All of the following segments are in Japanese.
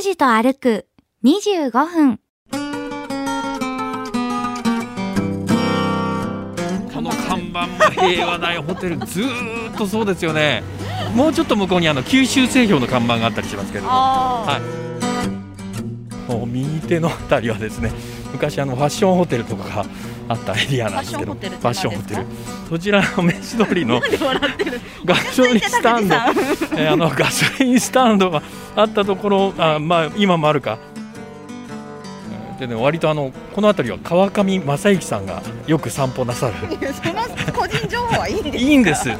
拓司と歩く25分。この看板も平和大ホテルずーっとそうですよね。もうちょっと向こうにあの九州製氷の看板があったりしますけれどもはい。もう右手のあたりはですね昔あのファッションホテルとかがあったエリアなんですけどファッションホテルそちらの飯通りの ガソリンスタンド。えーあのガソリンスタンドがあったところあまあ今もあるか。でね割とあのこの辺りは川上正幸さんがよく散歩なさる。個人情報はいいんです。かいいんです。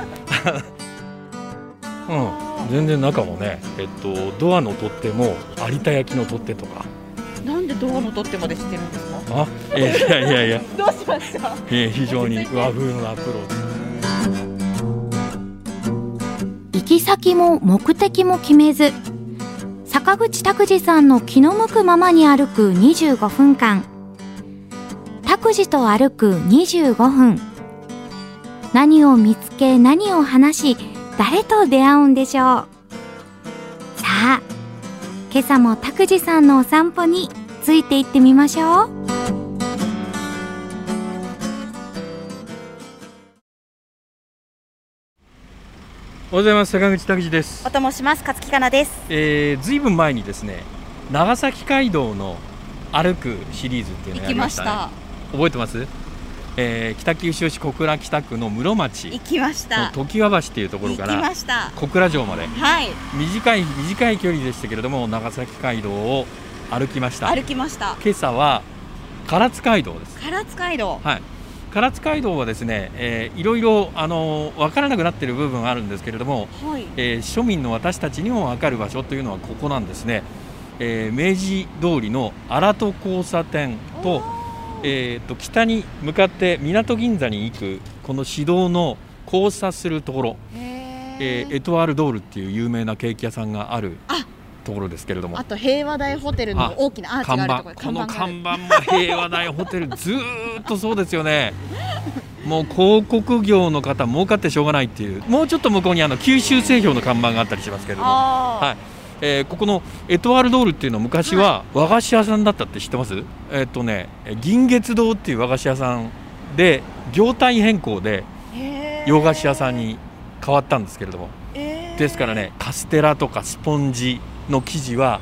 うん、全然中もね、えっと、ドアの取っ手も有田焼の取っ手とか。なんでドアの取ってまで知ってるんですか？あ、いやいやいやいや、どうしました？えー非常に和風なアプローチ。行き先も目的も決めず、坂口拓司さんの気の向くままに歩く25分間。拓司と歩く25分。何を見つけ何を話し、誰と出会うんでしょう？今朝も拓司さんのお散歩について行ってみましょう。おはようございます。坂口拓司です。おともします勝木かなですえー、ずいぶん前にですね、長崎街道の歩くシリーズっていうのをや行きましりましたね。た覚えてます？えー、北九州市小倉北区の室町。行きましのた常盤橋っていうところからました。小倉城まで。はい。短い短い距離でしたけれども長崎街道を歩きました。歩きました。今朝は唐津街道です。唐津街道。はい。唐津街道はですね、えーいろいろあの分からなくなっている部分があるんですけれども、はい。えー庶民の私たちにも分かる場所というのはここなんですね、えー明治通りの荒戸交差点と,、えーと北に向かって港銀座に行くこの市道の交差するところ、へえーエトワールドールっていう有名なケーキ屋さんがあるあ。ところですけれども。あと平和大ホテルの大きなアーチ看があるとここの看板も平和大ホテルずーっとそうですよね。もう広告業の方儲かってしょうがないっていう。もうちょっと向こうにあの九州製氷の看板があったりしますけれども、はいえーここのエトワールドールっていうのは昔は和菓子屋さんだったって知ってます？えーっとね銀月堂っていう和菓子屋さんで業態変更で洋菓子屋さんに変わったんですけれども。へー。ですからねカステラとかスポンジの生地は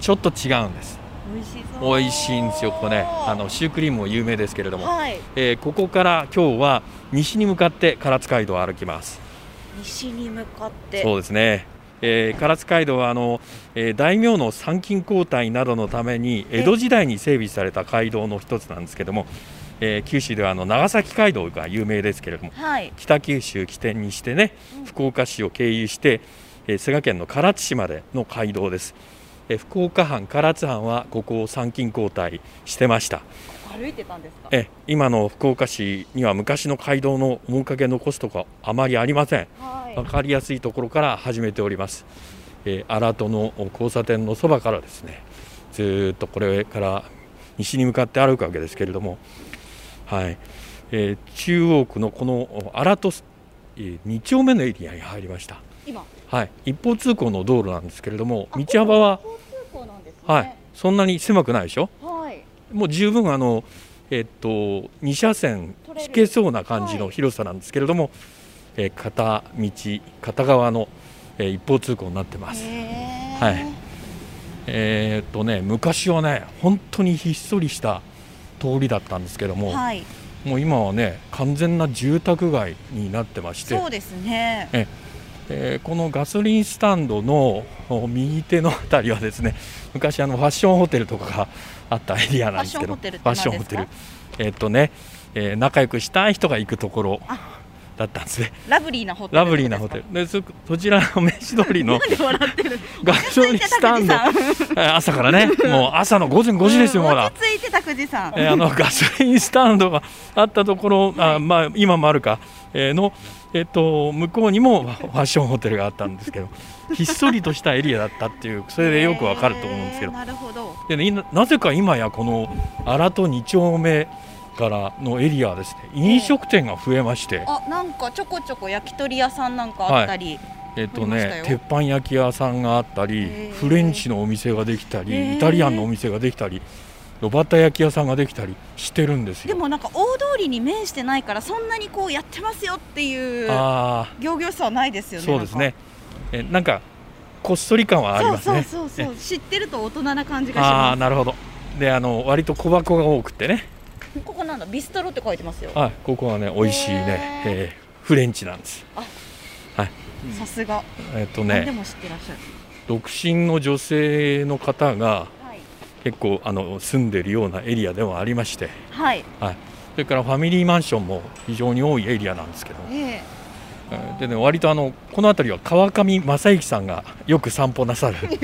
ちょっと違うんです。美味しそう。美味しいんですよここね。あのシュークリームも有名ですけれども、はい。えーここから今日は西に向かって唐津街道を歩きます。西に向かって。そうですね、えー唐津街道はあの、えー大名の参勤交代などのために江戸時代に整備された街道の一つなんですけども、えー九州ではあの長崎街道が有名ですけれどもはい。北九州起点にしてね福岡市を経由して、えー滋賀県の唐津市までの街道です、えー福岡藩唐津藩はここを参勤交代してました歩いてたんですか？え今の福岡市には昔の街道の面影残すとかあまりありません。はい。分かりやすいところから始めております、えー、荒戸の交差点のそばからですねずーっとこれから西に向かって歩くわけですけれども。はい、えー中央区のこの荒戸2丁目のエリアに入りました。今？はい。一方通行の道路なんですけれども道幅はね。はい。そんなに狭くないでしょ？はいもう十分あの、えっと、2車線引けそうな感じの広さなんですけれども、えー片道片側の、えー一方通行になってます。はい。えーっとね昔はね本当にひっそりした通りだったんですけども、はい。もう今はね完全な住宅街になってましてそうですね。えーこのガソリンスタンドのお右手のあたりはですね昔あのファッションホテルとかがあったエリアなんですけどファッションホテルえーっとね、えー仲良くしたい人が行くところだったんですね。ラブリーなホテルラブリーなホテル。でそそちらの飯通りのなんで笑ってる？ガソリンスタンド。落ち着いて拓司えー朝からねもう朝の午前5時ですよまだ。うん落。ち着いて拓司さん。えーあのガソリンスタンドがあったところ、あまあ、今もあるか、えーの、えっと向こうにもファッションホテルがあったんですけど ひっそりとしたエリアだったっていうそれでよくわかると思うんですけど。なるほど。で、ね、ななぜか今やこの荒戸2丁目からのエリアはですね飲食店が増えまして、あなんかちょこちょこ焼き鳥屋さんなんかあったり、えっとね鉄板焼き屋さんがあったり、フレンチのお店ができたり、イタリアンのお店ができたり炉端焼き屋さんができたりしてるんですよ。でもなんか大通りに面してないからそんなにこうやってますよっていうあ行々しさはないですよあねそうですね。えなんかこっそり感はありますね。そうそうそうそう。知ってると大人な感じがしあまあなるほど。であの割と小箱が多くてね。すここなんだビストロって書いてますよ。はいここはね美味しいね、えーフレンチなんです。さすが。えっとね。何でも知ってらっしゃる。独身の女性の方がはい結構あの住んでるようなエリアではありまして。はい。それからファミリーマンションも非常に多いエリアなんですけど、ええ。ーでね、割とあのこの辺りは川上正幸さんがよく散歩なさる。その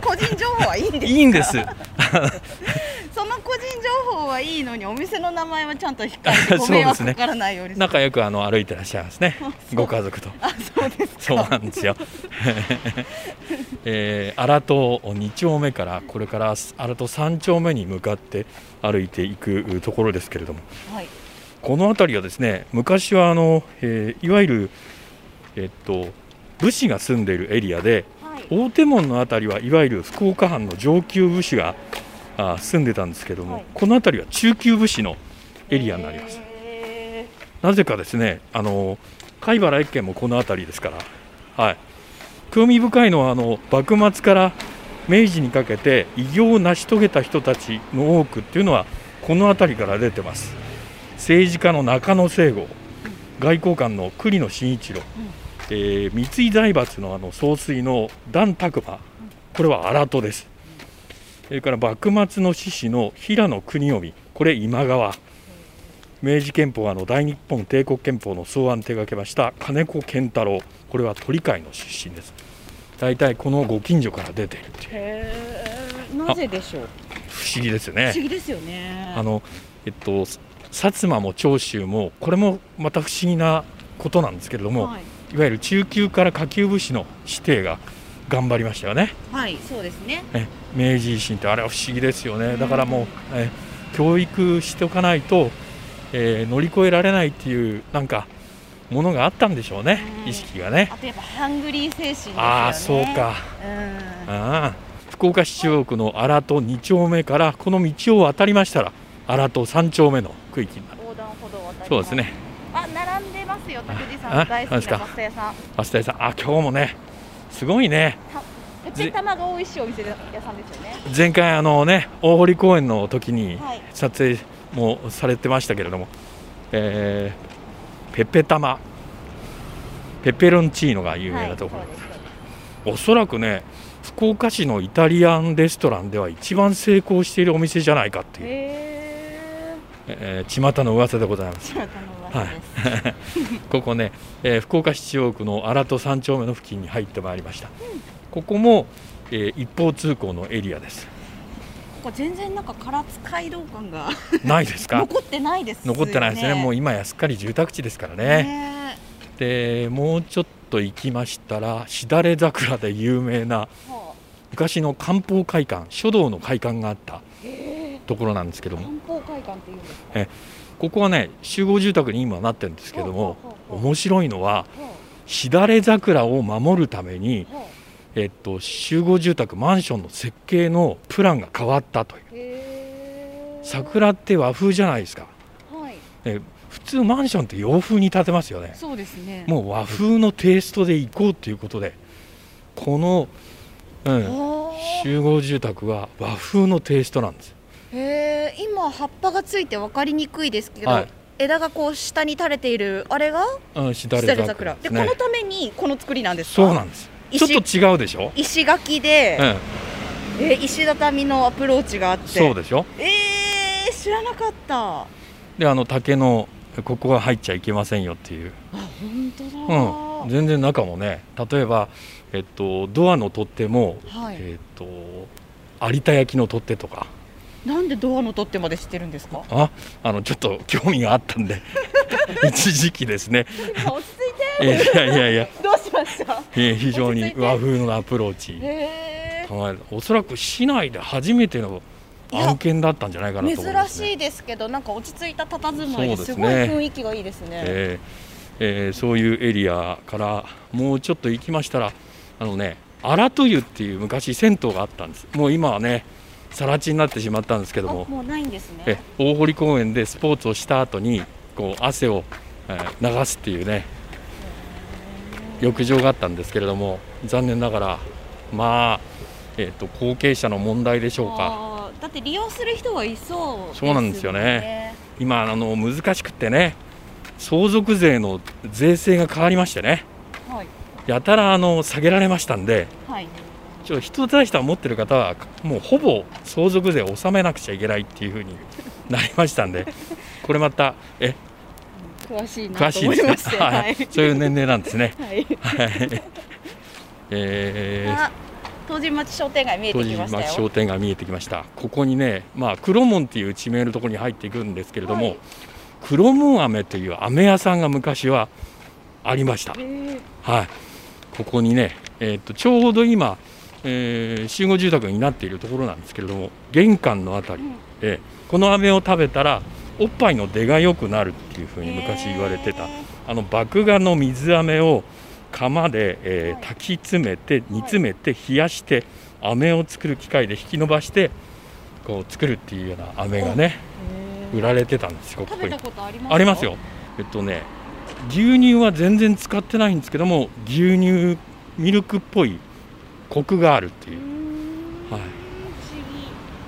個人情報はいいんです。かいいんです。その個人情報はいいのにお店の名前はちゃんと控えてごそうですね迷惑かからないように。する仲良くあの歩いてらっしゃいますね。ご家族と。あそうですか。そうなんですよ、えー、荒戸2丁目からこれから荒戸3丁目に向かって歩いていくところですけれども。はいこの辺りはですね昔はあの、えーいわゆる、えっと、武士が住んでいるエリアではい。大手門の辺りはいわゆる福岡藩の上級武士があ住んでたんですけども、はい。この辺りは中級武士のエリアになります。へなぜかですねあの貝原駅県もこの辺りですから、はい、興味深いのはあの幕末から明治にかけて偉業を成し遂げた人たちの多くっていうのはこの辺りから出てます政治家の中野聖吾外交官の栗野真一郎、えー三井財閥のあの総帥の段拓馬これは荒戸です。それから幕末の志士の平野国臣これ今川。明治憲法はあの大日本帝国憲法の草案を手掛けました金子健太郎。これは鳥飼の出身です。大体このご近所から出ているという。えなぜでしょう？不思議ですよ不思ね議ですよね。あのえっと薩摩も長州もこれもまた不思議なことなんですけれども、はい。い、わゆる中級から下級武士の指定が頑張りましたよね。はいそうですね。え明治維新ってあれは不思議ですよね。だからもうえ教育しておかないと、えー乗り越えられないっていうなんかものがあったんでしょうねうん。意識がね。あとやっぱハングリー精神ね。ああそうか。うん。ああ福岡市中央区の荒戸2丁目からこの道を渡りましたら荒戸3丁目の区域横断歩道を渡りそうですね。あ並んでますよ拓司さあん大好きなパスタ屋さん。パスタ屋さん。あ今日もねすごいね。ペペ玉が美味しいお店屋さんですよね。前回あのね大堀公園の時にはい。撮影もされてましたけれども、えーペペ玉。ペペロンチーノが有名なところ、はいおそらくね福岡市のイタリアンレストランでは一番成功しているお店じゃないかっていう、へえー、巷の噂でございます。え。の噂です。ここね、えー福岡市中央区の荒戸3丁目の付近に入ってまいりました、ここも、えー一方通行のエリアです。ここ全然なんか唐津街道感がないですか？残ってないですよね。残ってないですね。もう今やすっかり住宅地ですからね。ねでもうちょっと行きましたらしだれ桜で有名なは昔の漢方会館書道の会館があったところなんですけども。漢方会館っていうんですか？ここはね集合住宅に今なってるんですけども面白いのははしだれ桜を守るために、えっと、集合住宅マンションの設計のプランが変わったという。桜って和風じゃないですか、はい。え普通マンションって洋風に建てますよね。そうですね。もう和風のテイストで行こうということでこの、うん、はあ。集合住宅は和風のテイストなんですへえ今葉っぱがついて分かりにくいですけど、はい。枝がこう下に垂れているあれがうんしだしれ桜でね。このためにこの作りなんですか？そうなんです。ちょっ石と違うでしょ、石垣で、うん、え石畳のアプローチがあって。そうでしょ？えー、知らなかった。あであの竹のここは入っちゃいけませんよっていう、本当だ、うん、全然中もね例えば、えっと、ドアの取っ手も、はい。えっと有田焼の取っ手とかなんでドアの取っ手まで知ってるんですか？ああのちょっと興味があったんで 一時期ですね。今落ち着いいやいやいや。てどうしました？えー非常に和風のアプローチ。え。る。おそらく市内で初めての案件だったんじゃないかなえと思います、ね、珍しいですけどなんか落ち着いた佇まいですすごいね。雰囲気がいいですね、えーえーそういうエリアからもうちょっと行きましたらあのね荒戸湯っていう昔銭湯があったんです。もう今はね更地になってしまったんですけども。あもうないんですね。え大堀公園でスポーツをした後にこう汗を、えー流すっていうね浴場があったんですけれども残念ながらまあ、えー、と後継者の問題でしょうか。だって利用する人はいそうそうなんですよね。今あの難しくってね相続税の税制が変わりましてね。はい。やたらあの下げられましたんではいちょっと人財産を持ってる方はもうほぼ相続税を納めなくちゃいけないっていうふうになりましたんで これまたえ？詳しいなと詳しいですね。思い。ましてははい。いそういう年齢なんですね。はい。はい。えー。あ東神町商店街見えて当時町きましたよ。商店が見えてきました。ここにね、まあ、黒門っていう地名のところに入っていくんですけれども、はい。黒門飴という飴屋さんが昔はありました、えー。はい、ここにね、えー、とちょうど今、えー集合住宅になっているところなんですけれども玄関のあたりうんでこの飴を食べたらおっぱいの出が良くなるっていうふうに昔言われてた、えーあの麦芽の水飴を釜で、えーはい炊き詰めて煮詰めて冷やして飴を作る機械で引き伸ばしてこう作るっていうような飴がねえー。売られてたんですよここに。食べたことありますかありますよ。えっとね牛乳は全然使ってないんですけども牛乳ミルクっぽいコクがあるっていう。う、は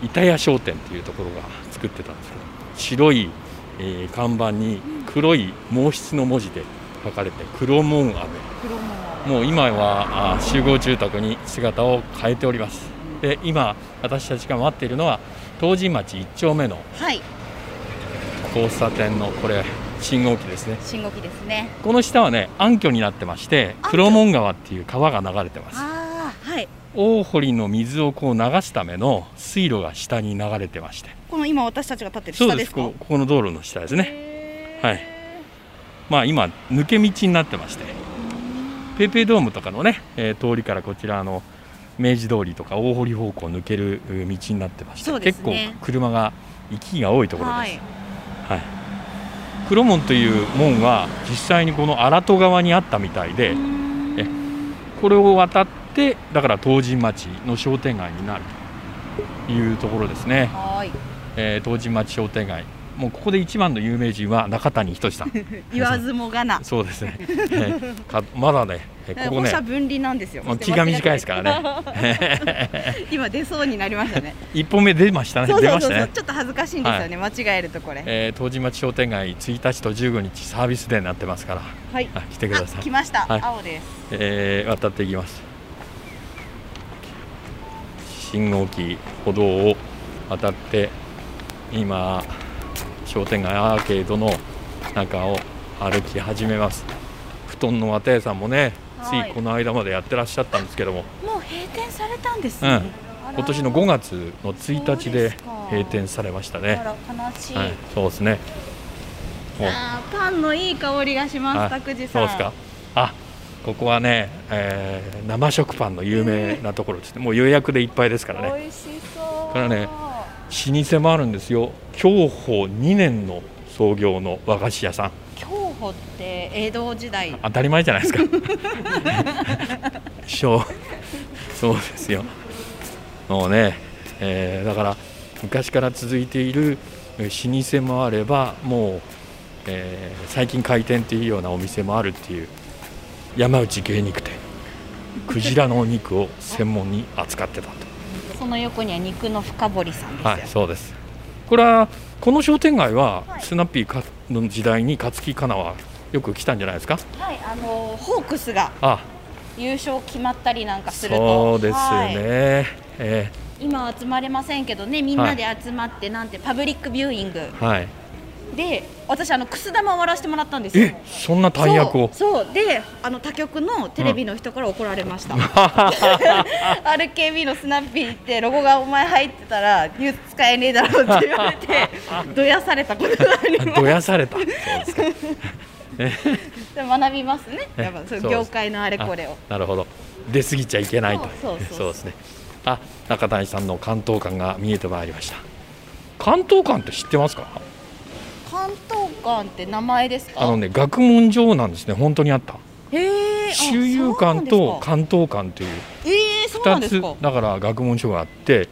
い、板屋商店っていうところが作ってたんですけど白い、えー看板に黒い毛筆の文字で書かれて黒門飴。黒ももう今はあ集合住宅に姿を変えております。で今私たちが待っているのは東神町1丁目のはい。交差点のこれ信号機ですね。信号機ですね。この下はね暗渠になってまして黒門川っていう川が流れてます大堀の水をこう流すための水路が下に流れてまして。この今私たちが立ってるそう下ですか？です。こここの道路の下ですね。はい。まあ今抜け道になってまして。ペイペイドームとかのね、えー通りからこちらの明治通りとか大堀方向を抜けるう道になってまして、そうです結構ね車が行きが多いところです、はい。はい、黒門という門は実際にこの荒戸川にあったみたいで、うーん。これを渡ってだから東神町の商店街になるというところですね、はい。えー東神町商店街。もうここで一番の有名人は中谷仁さん。言わずもがな。そうですね、えーかまだねえーここね分離なんですよ。気が短いですからね。今出そうになりましたね。一本目出ましたね。ちょっと恥ずかしいんですよね、間違えるとこれ。えー東神町商店街1日と15日サービスデーになってますから。はい。あ来てください。あ来ました、はい。青です。えー渡っていきます信号機歩道を渡って今商店街アーケードの中を歩き始めます。布団の綿屋さんもねつはい。いこの間までやってらっしゃったんですけども、もう閉店されたんですね、うん。今年の5月の1日で閉店されましたあねら悲しい、はい。そうですね。あーパンのいい香りがします、はい。拓司さん。そうですか。あここはね、えー生食パンの有名なところですね。もう予約でいっぱいですからね。美味しそう。これはね老舗もあるんですよ。享保2年の創業の和菓子屋さん。競歩って江戸時代。当たり前じゃないですか。そう。そうですよ。もうね、えーだから昔から続いているえー老舗もあればもう、えー最近開店っていうようなお店もあるっていう山内芸肉店クジラのお肉を専門に扱ってたとその横には肉の深堀さんですよ、はい、そうです。これはこの商店街は、はいスナッピーかの時代に勝木かなはよく来たんじゃないですか？はい、あのホークスがあ、優勝決まったりなんかするとそうですよはいね。え今は集まれませんけどねみんなで集まってなんてパブリックビューイングーはい。で私あのくす玉を割らせてもらったんですよえ、そんな大役を。そうであの他局のテレビの人から怒られました、RKB のスナッピーってロゴがお前入ってたらニュース使えねえだろって言われて どやされたことがありますどやされた。そうですか。でも学びますねやっぱそう業界のあれこれをあなるほど。出過ぎちゃいけないと。そうですね。あ、中谷さんの関東館が見えてまいりました。関東館って知ってますか？関関東館って名前ですか？あのね学問上なんですね。本当にあった。周遊館と関東館というえー、そうなん2つですか。だから学問書があって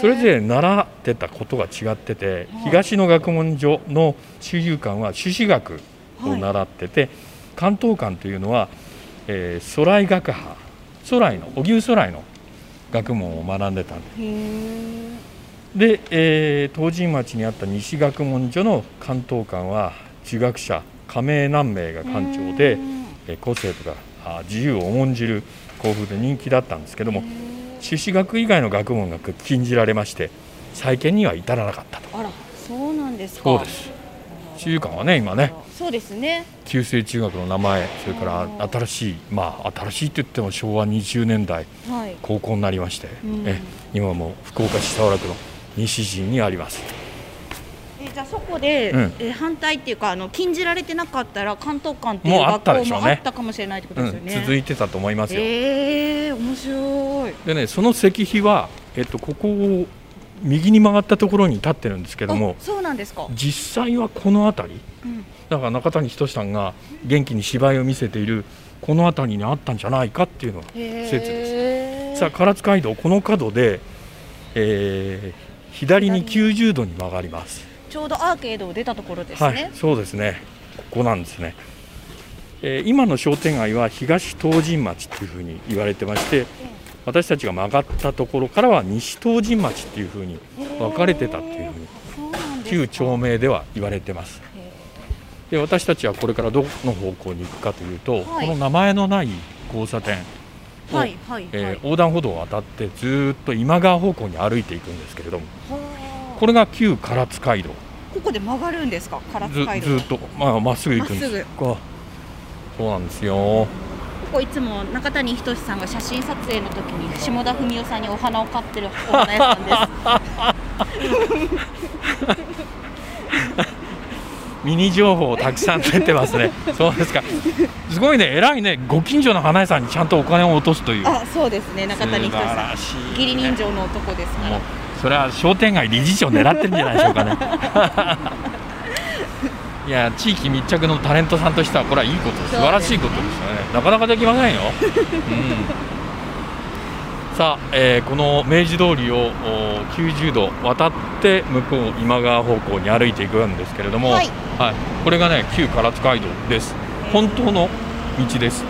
それぞれ習ってたことが違ってて東の学問所の周遊館は朱子学を習ってて関東館というのは、えー、空来学派空来の荻生空来の学問を学んでたんでで、えー東神町にあった西学問所の関東館は儒学者亀井南明が館長で、うんえー個性とかあ自由を重んじる校風で人気だったんですけども朱子学以外の学問が禁じられまして再建には至らなかったと。あらそうなんですか。そうです。中遊館はね今ねそうですね。旧制中学の名前それから新しいまあ新しいって言っても昭和20年代はい。高校になりまして、うん。え今も福岡市早良区の西陣にあります。えじゃあそこで、うん。え反対っていうかあの禁じられてなかったら関東館っていうもうあった学校もあったかもしれないってことですようん、ね、続いてたと思いますよ、えー、面白い。でねその石碑は、えっと、ここを右に曲がったところに立ってるんですけどもあそうなんですか、実際はこの辺り。うん。だから中谷仁さんが元気に芝居を見せているこの辺りにあったんじゃないかっていうのがへ説です。ー。さあ唐津街道この角で、えー左に90度に曲がります。ちょうどアーケードを出たところですはいね、そうですね。ここなんですね、えー今の商店街は東東神町っていうふうに言われてまして私たちが曲がったところからは西東神町っていうふうに分かれてたっていうふうに旧町名では言われてます。へで私たちはこれからどの方向に行くかというと、はい。この名前のない交差点ーはいはいはい、えー横断歩道を渡ってずーっと今川方向に歩いていくんですけれどもはこれが旧唐津街道。ーここで曲がるんですか？唐ず津街道ずーっとまあまっすぐ行くんです。まっすぐ。ここ。そうなんですよ。ここいつも中谷仁さんが写真撮影の時に下田文夫さんにお花を買ってるお花屋さんです ミニ情報たくさん出てますね。そうですか。すごいね。偉いね。ご近所の花屋さんにちゃんとお金を落とすという。あそうですね。中谷仁素晴さらしいね。ん義理人情の男ですかもうらそれは商店街理事長狙ってるんじゃないでしょうかね。いや地域密着のタレントさんとしてはこれはいいこと。素晴らしいことですよね。なかなかできませんよ、うん、さあ、えーこの明治通りをお90度渡って向こう今川方向に歩いていくんですけれども、はい。これがね旧唐津街道です。本当の道です。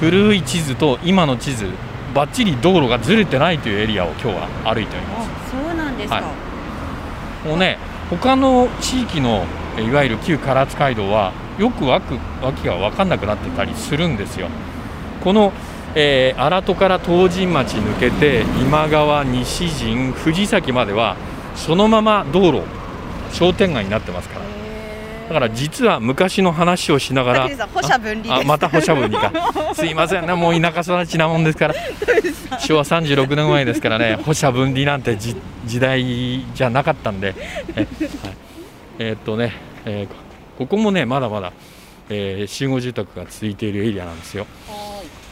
古い地図と今の地図ばっちり道路がずれてないというエリアを今日は歩いております。あそうなんですか、はい。もうね他の地域のえいわゆる旧唐津街道はよくわく訳が分かんなくなってたりするんですよ。この、えー荒戸から東神町抜けて今川西陣藤崎まではそのまま道路商店街になってますから。だから実は昔の話をしながらまた歩車分離か。すいませんねもう田舎育ちなもんですから。昭和36年前ですからね歩車分離なんてじ時代じゃなかったんで。え,、はい。えーっとね、えーここもねまだまだ、えー集合住宅が続いているエリアなんですよ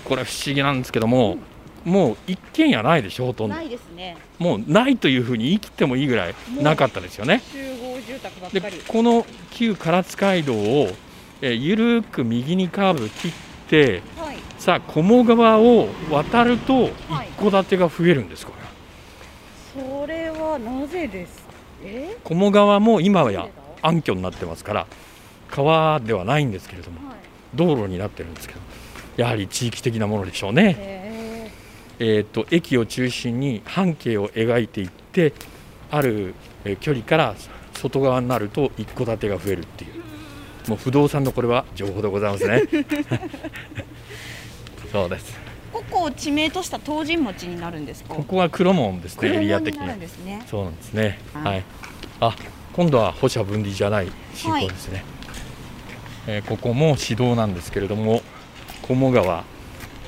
これ不思議なんですけどももう一軒家ないでしょほとんど。ないですね。もうないというふうに言い切ってもいいぐらいなかったですよね。集合住宅ばっでかり。この旧唐津街道を、えーゆるく右にカーブ切ってはい。さあ鴨川を渡るとはい一戸建てが増えるんですこれそれはなぜです？え？鴨川も今はや暗渠になってますから川ではないんですけれどもはい。道路になってるんですけどやはり地域的なものでしょうね、へえー、と駅を中心に半径を描いていってあるえー距離から外側になると一戸建てが増えるっていう。もう不動産のこれは情報でございますね。そうです。ーここを地名とした東神町になるんですか？ここは黒門ですねエリア的に。そうなんですね。はい。はい。あ今度は歩車分離じゃない進行ですね、えーここも市道なんですけれども鴨川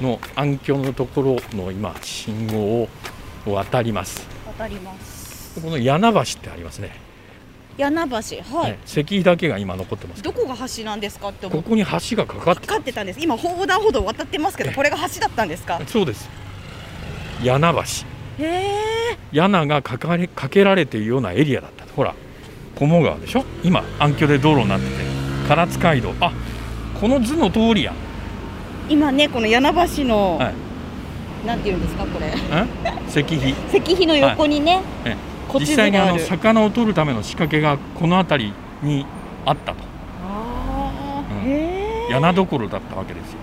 の暗渠のところの今信号を渡ります。渡ります。この柳橋ってありますね、柳橋はい、はい石碑だけが今残ってます。どこが橋なんですかってここに橋がかかって分かってたんです。今横断歩道渡ってますけどこれが橋だったんですか？そうです。柳橋。へえ。柳がかかれかけられているようなエリアだった。ほら鴨川でしょ？今暗渠で道路になってて唐津街道。あこの図の通りや今ねこの柳橋の、はい。なんていうんですかこれ。ん石碑。石碑の横にね、え古地図実際にあの魚を取るための仕掛けがこの辺りにあったと。あうん。ーへえ柳所だったわけですよ。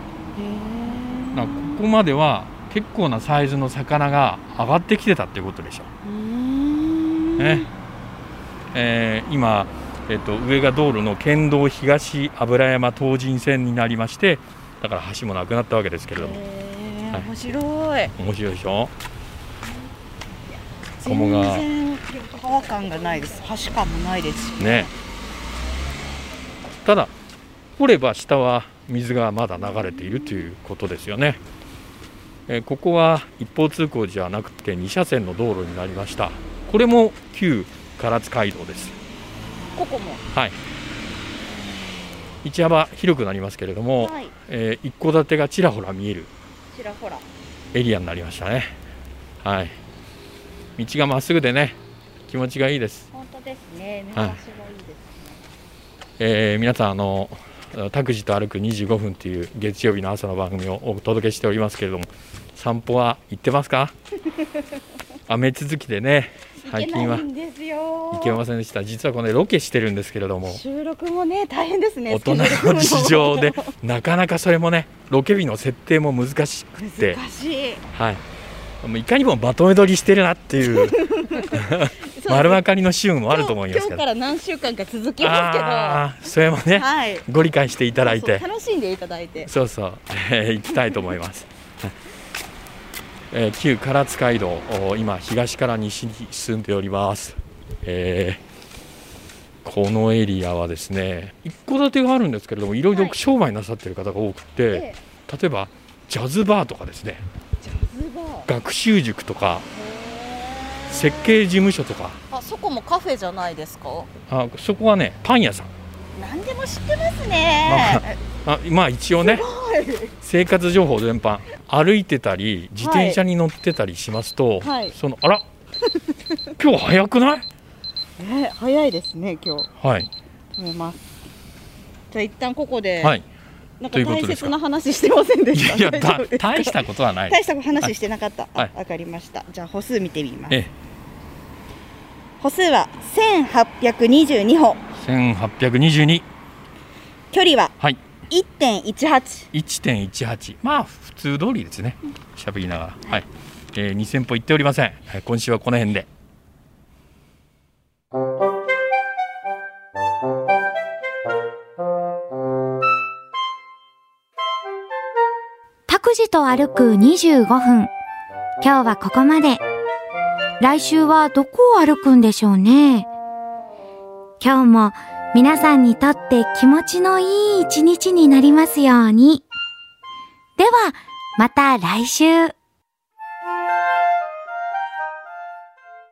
ここまでは結構なサイズの魚が上がってきてたっていうことでしょう。ね。えー今、えっと上が道路の県道東油山東神線になりましてだから橋もなくなったわけですけれども。へはい。ー面白い。面白いでしょ？全鴨川然川感がないです。橋感もないですし。ね。ただ掘れば下は水がまだ流れているということですよね、えーここは一方通行じゃなくて2車線の道路になりました。これも旧唐津街道です。ここも？はい道幅広くなりますけれども、はい。えー一戸建てがちらほら見えるちらほら。エリアになりましたね。はい。道がまっすぐでね気持ちがいいです。本当ですね。見はい。晴らしがいいですね、えー皆さんあの拓司と歩く25分という月曜日の朝の番組をお届けしておりますけれども散歩は行ってますか？雨続きでね最近は行けませんでした。実はこれロケしてるんですけれども。収録もね大変ですね大人の事情でなかなかそれもねロケ日の設定も難しくて。はい。もういかにもまとめ撮りしてるなっていう 丸分かりのシーンもあると思いますけど。今日から何週間か続きますけど。それもねはい。ご理解していただいて。楽しんでいただいて。そうそう、えー行きたいと思います。えー旧唐津街道、お今東から西に進んでおります。えーこのエリアはですね、一戸建てがあるんですけれども、いろいろはい。商売なさっている方が多くて、え例えばジャズバーとかですね、ジャズバー。学習塾とか設計事務所とか、あそこもカフェじゃないですか？あそこはねパン屋さん。何でも知ってますね。あまあ一応ねはい。生活情報全般歩いてたり自転車に乗ってたりしますと、はい。そのあら今日早くない？ね早いですね今日。はい。思います。じゃあ一旦ここで、はい。なんか大切な話してませんでいした。やだ大したことはない。大した話してなかった、はい。あわかりました。じゃあ歩数見てみます。え歩数は1822歩。え1822距離ははい。1.18 1.18まあ普通通りですね。喋りながら。はい、えー、2000歩行っておりません、はい。今週はこの辺で。拓司と歩く25分。今日はここまで。来週はどこを歩くんでしょうね。今日も皆さんにとって気持ちのいい一日になりますように。では、また来週。